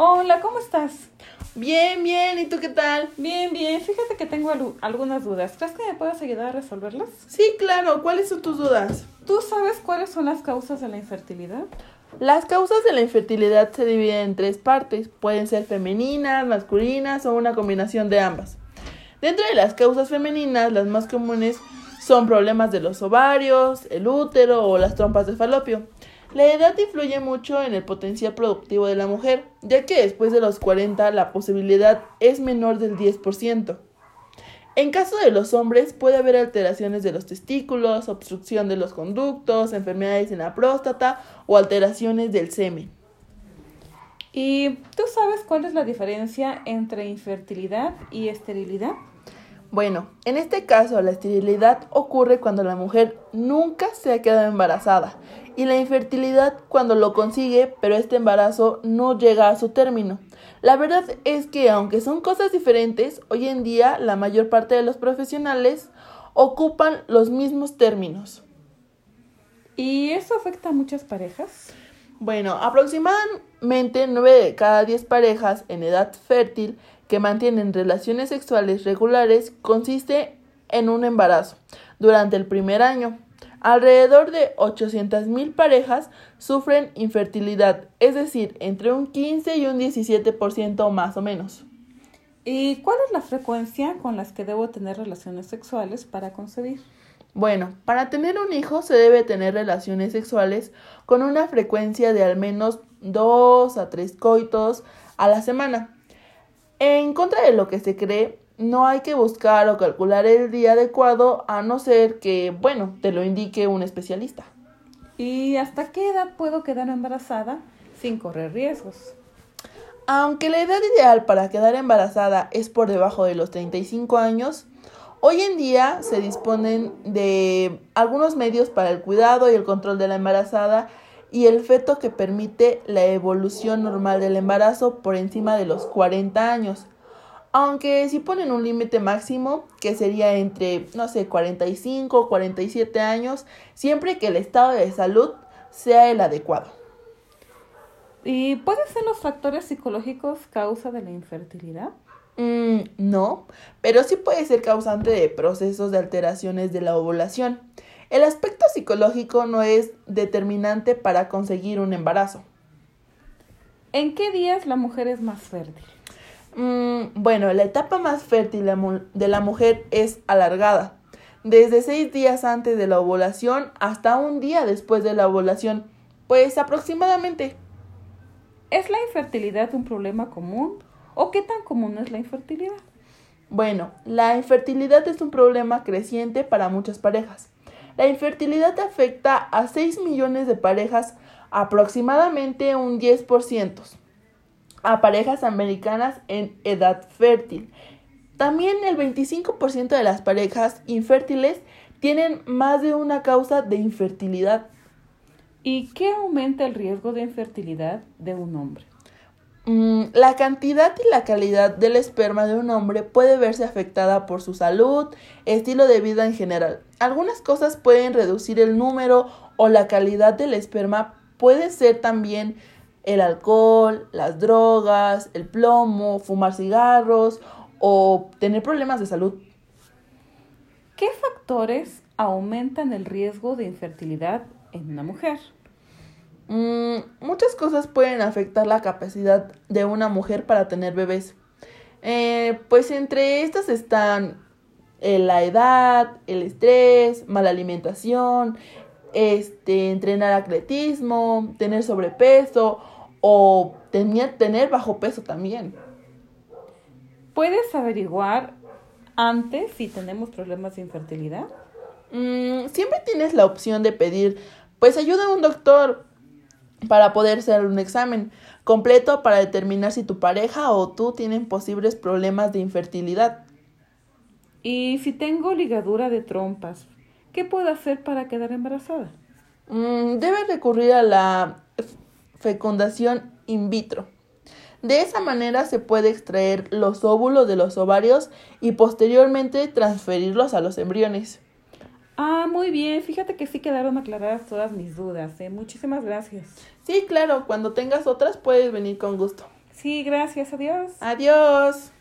Hola, ¿cómo estás? Bien, bien, ¿y tú qué tal? Bien, bien. Fíjate que tengo algunas dudas. ¿Crees que me puedas ayudar a resolverlas? Sí, claro, ¿cuáles son tus dudas? ¿Tú sabes cuáles son las causas de la infertilidad? Las causas de la infertilidad se dividen en tres partes. Pueden ser femeninas, masculinas o una combinación de ambas. Dentro de las causas femeninas, las más comunes son problemas de los ovarios, el útero o las trompas de falopio. La edad influye mucho en el potencial productivo de la mujer, ya que después de los 40 la posibilidad es menor del 10%. En caso de los hombres puede haber alteraciones de los testículos, obstrucción de los conductos, enfermedades en la próstata o alteraciones del semen. ¿Y tú sabes cuál es la diferencia entre infertilidad y esterilidad? Bueno, en este caso la esterilidad ocurre cuando la mujer nunca se ha quedado embarazada y la infertilidad cuando lo consigue pero este embarazo no llega a su término. La verdad es que aunque son cosas diferentes, hoy en día la mayor parte de los profesionales ocupan los mismos términos. ¿Y eso afecta a muchas parejas? Bueno, aproximadamente 9 de cada 10 parejas en edad fértil que mantienen relaciones sexuales regulares consiste en un embarazo durante el primer año. Alrededor de 800.000 parejas sufren infertilidad, es decir, entre un 15 y un 17% más o menos. ¿Y cuál es la frecuencia con las que debo tener relaciones sexuales para concebir? Bueno, para tener un hijo se debe tener relaciones sexuales con una frecuencia de al menos 2 a 3 coitos a la semana. En contra de lo que se cree, no hay que buscar o calcular el día adecuado a no ser que, bueno, te lo indique un especialista. ¿Y hasta qué edad puedo quedar embarazada sin correr riesgos? Aunque la edad ideal para quedar embarazada es por debajo de los 35 años, hoy en día se disponen de algunos medios para el cuidado y el control de la embarazada y el feto que permite la evolución normal del embarazo por encima de los 40 años. Aunque si ponen un límite máximo, que sería entre, no sé, 45 o 47 años, siempre que el estado de salud sea el adecuado. ¿Y pueden ser los factores psicológicos causa de la infertilidad? Mm, no, pero sí puede ser causante de procesos de alteraciones de la ovulación. El aspecto psicológico no es determinante para conseguir un embarazo. ¿En qué días la mujer es más fértil? Mm, bueno, la etapa más fértil de la mujer es alargada, desde seis días antes de la ovulación hasta un día después de la ovulación, pues aproximadamente. ¿Es la infertilidad un problema común o qué tan común es la infertilidad? Bueno, la infertilidad es un problema creciente para muchas parejas. La infertilidad afecta a 6 millones de parejas, aproximadamente un 10%, a parejas americanas en edad fértil. También el 25% de las parejas infértiles tienen más de una causa de infertilidad. ¿Y qué aumenta el riesgo de infertilidad de un hombre? Mm, la cantidad y la calidad del esperma de un hombre puede verse afectada por su salud, estilo de vida en general. Algunas cosas pueden reducir el número o la calidad del esperma. Puede ser también el alcohol, las drogas, el plomo, fumar cigarros o tener problemas de salud. ¿Qué factores aumentan el riesgo de infertilidad en una mujer? Muchas cosas pueden afectar la capacidad de una mujer para tener bebés. Eh, pues entre estas están eh, la edad, el estrés, mala alimentación, este, entrenar atletismo, tener sobrepeso o tener, tener bajo peso también. ¿Puedes averiguar antes si tenemos problemas de infertilidad? Mm, siempre tienes la opción de pedir, pues ayuda a un doctor para poder hacer un examen completo para determinar si tu pareja o tú tienen posibles problemas de infertilidad. Y si tengo ligadura de trompas, ¿qué puedo hacer para quedar embarazada? Mm, debe recurrir a la fecundación in vitro. De esa manera se puede extraer los óvulos de los ovarios y posteriormente transferirlos a los embriones. Ah, muy bien. Fíjate que sí quedaron aclaradas todas mis dudas. ¿eh? Muchísimas gracias. Sí, claro, cuando tengas otras puedes venir con gusto. Sí, gracias, adiós. Adiós.